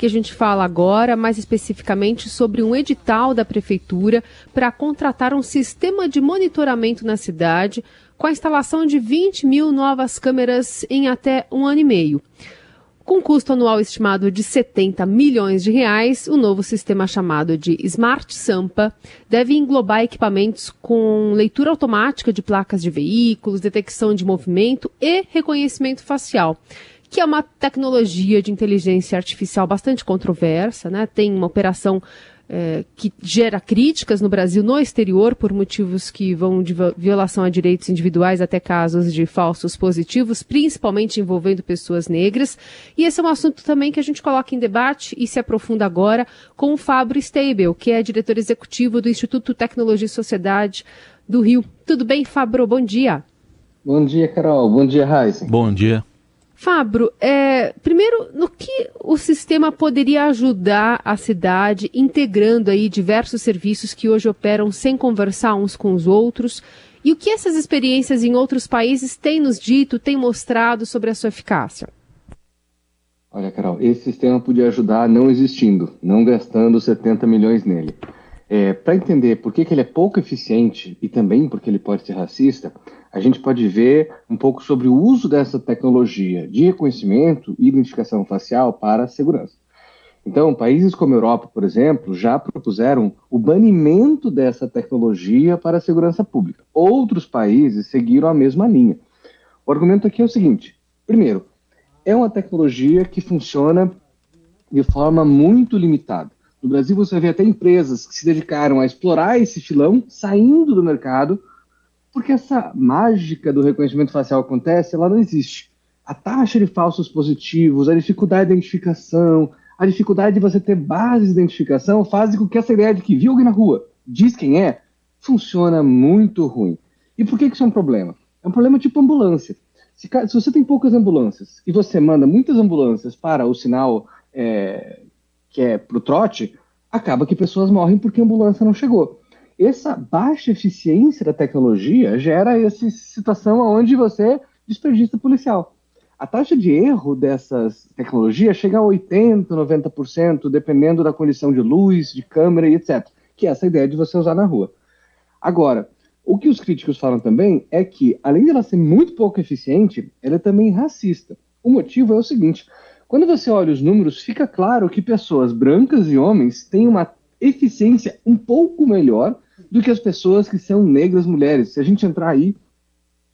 que a gente fala agora, mais especificamente sobre um edital da Prefeitura para contratar um sistema de monitoramento na cidade com a instalação de 20 mil novas câmeras em até um ano e meio. Com custo anual estimado de 70 milhões de reais, o novo sistema chamado de Smart Sampa deve englobar equipamentos com leitura automática de placas de veículos, detecção de movimento e reconhecimento facial que é uma tecnologia de inteligência artificial bastante controversa, né? Tem uma operação é, que gera críticas no Brasil, no exterior, por motivos que vão de violação a direitos individuais até casos de falsos positivos, principalmente envolvendo pessoas negras. E esse é um assunto também que a gente coloca em debate e se aprofunda agora com o Fabro Stable, que é diretor executivo do Instituto Tecnologia e Sociedade do Rio. Tudo bem, Fabro? Bom dia. Bom dia, Carol. Bom dia, Raíssa. Bom dia. Fabro, é, primeiro, no que o sistema poderia ajudar a cidade, integrando aí diversos serviços que hoje operam sem conversar uns com os outros? E o que essas experiências em outros países têm nos dito, têm mostrado sobre a sua eficácia? Olha, Carol, esse sistema podia ajudar não existindo, não gastando 70 milhões nele. É, Para entender por que, que ele é pouco eficiente e também porque ele pode ser racista, a gente pode ver um pouco sobre o uso dessa tecnologia de reconhecimento e identificação facial para a segurança. Então, países como a Europa, por exemplo, já propuseram o banimento dessa tecnologia para a segurança pública. Outros países seguiram a mesma linha. O argumento aqui é o seguinte: primeiro, é uma tecnologia que funciona de forma muito limitada. No Brasil, você vê até empresas que se dedicaram a explorar esse filão, saindo do mercado, porque essa mágica do reconhecimento facial acontece, ela não existe. A taxa de falsos positivos, a dificuldade de identificação, a dificuldade de você ter base de identificação fazem com que essa ideia de que viu alguém na rua, diz quem é, funciona muito ruim. E por que isso é um problema? É um problema tipo ambulância. Se, se você tem poucas ambulâncias e você manda muitas ambulâncias para o sinal é, que é para o trote, acaba que pessoas morrem porque a ambulância não chegou. Essa baixa eficiência da tecnologia gera essa situação onde você desperdiça policial. A taxa de erro dessas tecnologias chega a 80%, 90%, dependendo da condição de luz, de câmera e etc. Que é essa ideia de você usar na rua. Agora, o que os críticos falam também é que, além de ela ser muito pouco eficiente, ela é também racista. O motivo é o seguinte: quando você olha os números, fica claro que pessoas brancas e homens têm uma eficiência um pouco melhor do que as pessoas que são negras mulheres. Se a gente entrar aí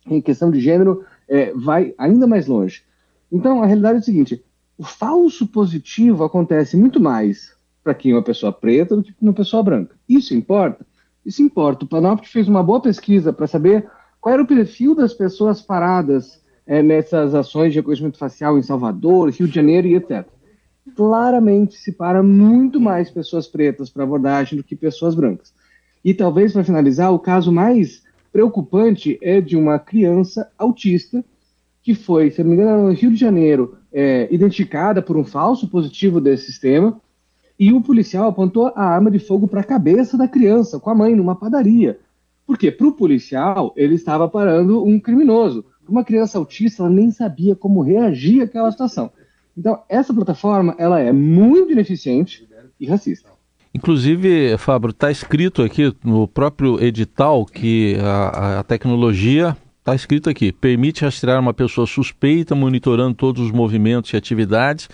em questão de gênero, é, vai ainda mais longe. Então, a realidade é o seguinte: o falso positivo acontece muito mais para quem é uma pessoa preta do que para uma pessoa branca. Isso importa? Isso importa. O Panoptic fez uma boa pesquisa para saber qual era o perfil das pessoas paradas é, nessas ações de reconhecimento facial em Salvador, Rio de Janeiro e etc. Claramente se para muito mais pessoas pretas para abordagem do que pessoas brancas. E talvez, para finalizar, o caso mais preocupante é de uma criança autista que foi, se não me engano, no Rio de Janeiro, é, identificada por um falso positivo desse sistema, e o policial apontou a arma de fogo para a cabeça da criança, com a mãe, numa padaria. Porque, para o policial, ele estava parando um criminoso uma criança autista ela nem sabia como reagir àquela situação. Então, essa plataforma ela é muito ineficiente e racista. Inclusive, Fábio, está escrito aqui no próprio edital que a, a tecnologia está escrito aqui, permite rastrear uma pessoa suspeita, monitorando todos os movimentos e atividades.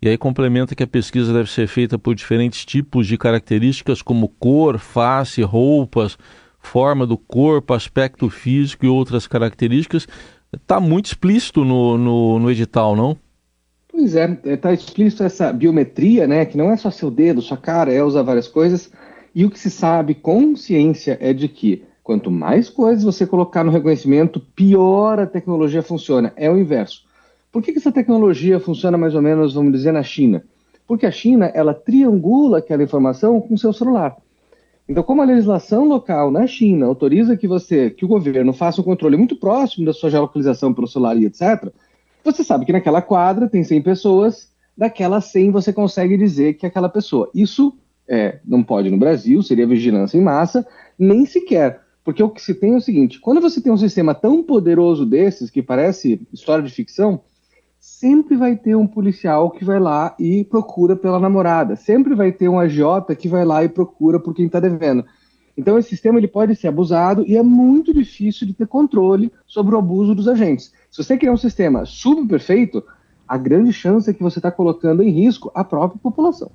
E aí complementa que a pesquisa deve ser feita por diferentes tipos de características, como cor, face, roupas, forma do corpo, aspecto físico e outras características. Está muito explícito no, no, no, edital, não? Pois é, está explícito essa biometria, né? Que não é só seu dedo, sua cara, é usar várias coisas. E o que se sabe com ciência é de que quanto mais coisas você colocar no reconhecimento, pior a tecnologia funciona. É o inverso. Por que, que essa tecnologia funciona mais ou menos, vamos dizer, na China? Porque a China, ela triangula aquela informação com seu celular. Então, como a legislação local na China autoriza que você, que o governo faça um controle muito próximo da sua geolocalização pelo celular e etc., você sabe que naquela quadra tem 100 pessoas, daquelas 100 você consegue dizer que é aquela pessoa. Isso é, não pode no Brasil, seria vigilância em massa, nem sequer. Porque o que se tem é o seguinte: quando você tem um sistema tão poderoso desses, que parece história de ficção, sempre vai ter um policial que vai lá e procura pela namorada, sempre vai ter um agiota que vai lá e procura por quem está devendo. Então esse sistema ele pode ser abusado e é muito difícil de ter controle sobre o abuso dos agentes. Se você criar um sistema super perfeito, a grande chance é que você está colocando em risco a própria população.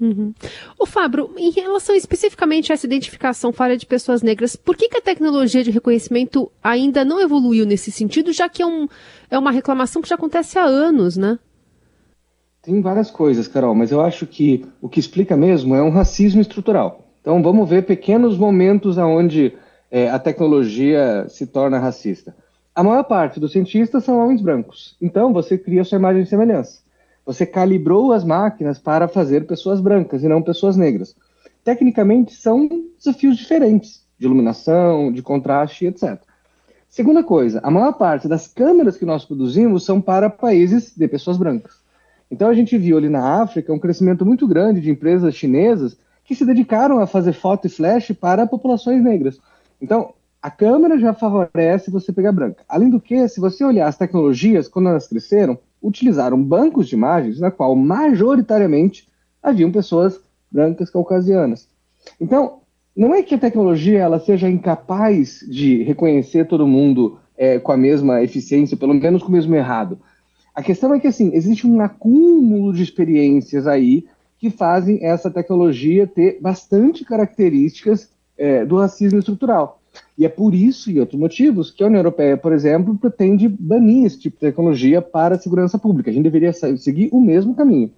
Uhum. O Fabro, em relação especificamente a essa identificação falha de pessoas negras, por que, que, a tecnologia de reconhecimento ainda não evoluiu nesse sentido, já que é, um, é uma reclamação que já acontece há anos, né? Tem várias coisas, Carol, mas eu acho que o que explica mesmo é um racismo estrutural. Então vamos ver pequenos momentos onde é, a tecnologia se torna racista. A maior parte dos cientistas são homens brancos. Então você cria sua imagem e semelhança. Você calibrou as máquinas para fazer pessoas brancas e não pessoas negras. Tecnicamente são desafios diferentes de iluminação, de contraste, etc. Segunda coisa, a maior parte das câmeras que nós produzimos são para países de pessoas brancas. Então a gente viu ali na África um crescimento muito grande de empresas chinesas que se dedicaram a fazer foto e flash para populações negras. Então, a câmera já favorece você pegar branca. Além do que, se você olhar as tecnologias, quando elas cresceram, utilizaram bancos de imagens na qual majoritariamente haviam pessoas brancas caucasianas. Então, não é que a tecnologia ela seja incapaz de reconhecer todo mundo é, com a mesma eficiência, pelo menos com o mesmo errado. A questão é que assim existe um acúmulo de experiências aí que fazem essa tecnologia ter bastante características é, do racismo estrutural. E é por isso e outros motivos que a União Europeia, por exemplo, pretende banir esse tipo de tecnologia para a segurança pública. A gente deveria seguir o mesmo caminho.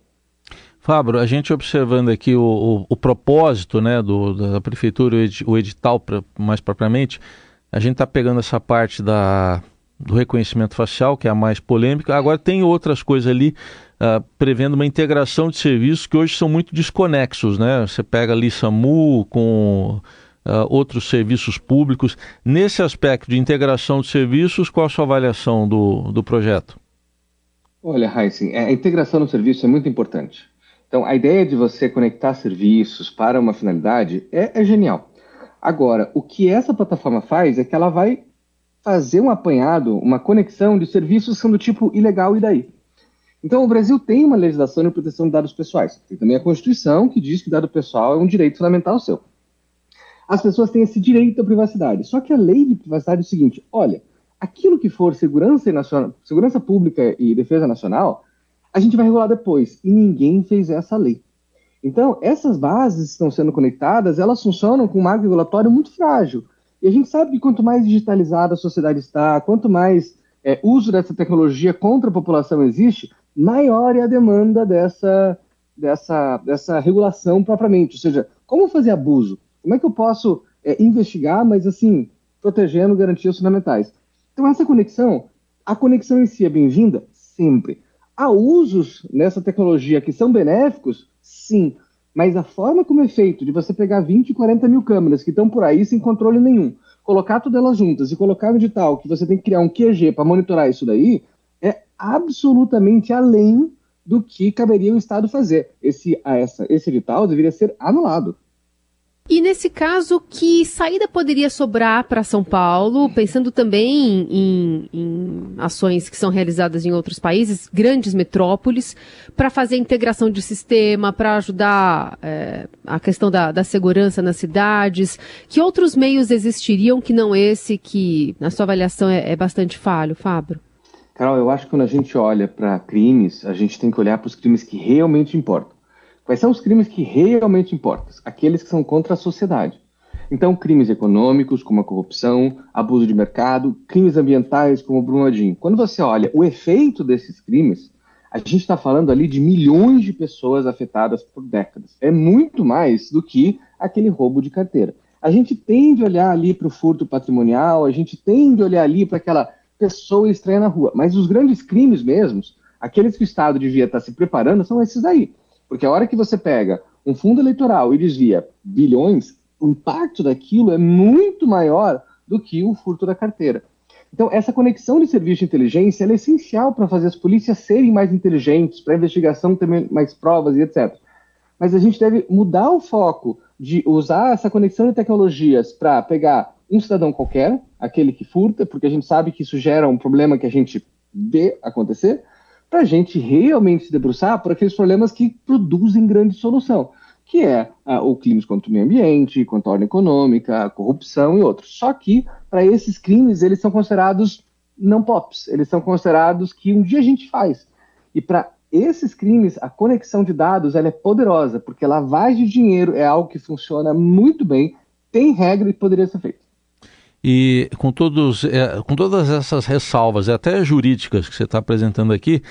Fábio, a gente observando aqui o, o, o propósito né, do, da prefeitura, o edital pra, mais propriamente, a gente está pegando essa parte da, do reconhecimento facial, que é a mais polêmica. Agora tem outras coisas ali uh, prevendo uma integração de serviços que hoje são muito desconexos, né? Você pega ali SAMU com uh, outros serviços públicos. Nesse aspecto de integração de serviços, qual a sua avaliação do, do projeto? Olha, Heisen, a integração no serviço é muito importante. Então, a ideia de você conectar serviços para uma finalidade é, é genial. Agora, o que essa plataforma faz é que ela vai fazer um apanhado, uma conexão de serviços sendo tipo ilegal e daí. Então, o Brasil tem uma legislação de proteção de dados pessoais. Tem também a Constituição, que diz que dado pessoal é um direito fundamental seu. As pessoas têm esse direito à privacidade. Só que a lei de privacidade é o seguinte: olha, aquilo que for segurança, nacional, segurança pública e defesa nacional, a gente vai regular depois. E ninguém fez essa lei. Então, essas bases estão sendo conectadas, elas funcionam com um marco regulatório muito frágil. E a gente sabe que quanto mais digitalizada a sociedade está, quanto mais é, uso dessa tecnologia contra a população existe, maior é a demanda dessa, dessa, dessa regulação propriamente. Ou seja, como fazer abuso? Como é que eu posso é, investigar, mas assim, protegendo garantias fundamentais? Então, essa conexão, a conexão em si é bem-vinda? Sempre. Há usos nessa tecnologia que são benéficos? Sim. Mas a forma como é feito de você pegar 20, 40 mil câmeras que estão por aí sem controle nenhum, colocar todas elas juntas e colocar no edital que você tem que criar um QG para monitorar isso daí, é absolutamente além do que caberia o Estado fazer. Esse, essa, esse edital deveria ser anulado. E nesse caso, que saída poderia sobrar para São Paulo, pensando também em, em, ações que são realizadas em outros países, grandes metrópoles, para fazer integração de sistema, para ajudar é, a questão da, da segurança nas cidades? Que outros meios existiriam que não esse, que na sua avaliação é, é bastante falho, Fábio? Carol, eu acho que quando a gente olha para crimes, a gente tem que olhar para os crimes que realmente importam. Quais são os crimes que realmente importam? Aqueles que são contra a sociedade. Então, crimes econômicos, como a corrupção, abuso de mercado, crimes ambientais, como o Brumadinho. Quando você olha o efeito desses crimes, a gente está falando ali de milhões de pessoas afetadas por décadas. É muito mais do que aquele roubo de carteira. A gente tende a olhar ali para o furto patrimonial, a gente tende a olhar ali para aquela pessoa estranha na rua. Mas os grandes crimes mesmos, aqueles que o Estado devia estar se preparando, são esses aí. Porque a hora que você pega um fundo eleitoral e desvia bilhões, o impacto daquilo é muito maior do que o furto da carteira. Então, essa conexão de serviço de inteligência é essencial para fazer as polícias serem mais inteligentes, para a investigação ter mais provas e etc. Mas a gente deve mudar o foco de usar essa conexão de tecnologias para pegar um cidadão qualquer, aquele que furta, porque a gente sabe que isso gera um problema que a gente vê acontecer, para a gente realmente se debruçar por aqueles problemas que produzem grande solução, que é ah, o crimes contra o meio ambiente, contra a ordem econômica, a corrupção e outros. Só que, para esses crimes, eles são considerados não pops, eles são considerados que um dia a gente faz. E para esses crimes, a conexão de dados ela é poderosa, porque lavagem de dinheiro é algo que funciona muito bem, tem regra e poderia ser feito. E com, todos, é, com todas essas ressalvas, até jurídicas que você está apresentando aqui,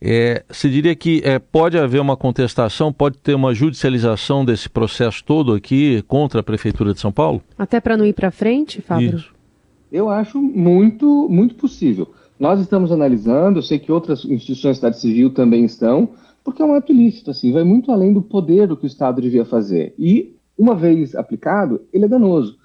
é, se diria que é, pode haver uma contestação, pode ter uma judicialização desse processo todo aqui contra a Prefeitura de São Paulo? Até para não ir para frente, Fábio? Isso. Eu acho muito, muito possível. Nós estamos analisando, eu sei que outras instituições da cidade civil também estão, porque é um ato ilícito, assim, vai muito além do poder do que o Estado devia fazer. E, uma vez aplicado, ele é danoso.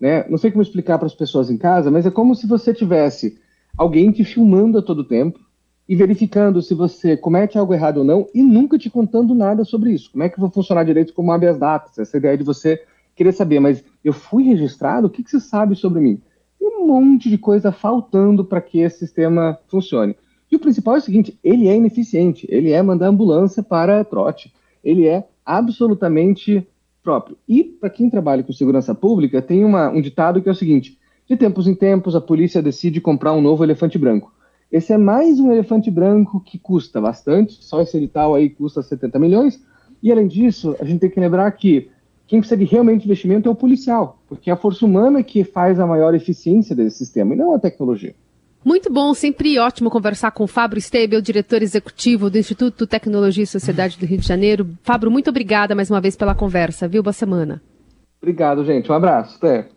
Né? Não sei como explicar para as pessoas em casa, mas é como se você tivesse alguém te filmando a todo tempo e verificando se você comete algo errado ou não e nunca te contando nada sobre isso. Como é que vai funcionar direito como habeas datas? Essa ideia de você querer saber, mas eu fui registrado? O que, que você sabe sobre mim? Tem um monte de coisa faltando para que esse sistema funcione. E o principal é o seguinte: ele é ineficiente, ele é mandar ambulância para trote, ele é absolutamente próprio. E para quem trabalha com segurança pública, tem uma, um ditado que é o seguinte: de tempos em tempos a polícia decide comprar um novo elefante branco. Esse é mais um elefante branco que custa bastante, só esse edital aí custa 70 milhões. E além disso, a gente tem que lembrar que quem precisa de realmente investimento é o policial, porque é a força humana que faz a maior eficiência desse sistema, e não a tecnologia. Muito bom, sempre ótimo conversar com o Fábio Stebel, diretor executivo do Instituto Tecnologia e Sociedade do Rio de Janeiro. Fábio, muito obrigada mais uma vez pela conversa, viu? Boa semana. Obrigado, gente. Um abraço. Até.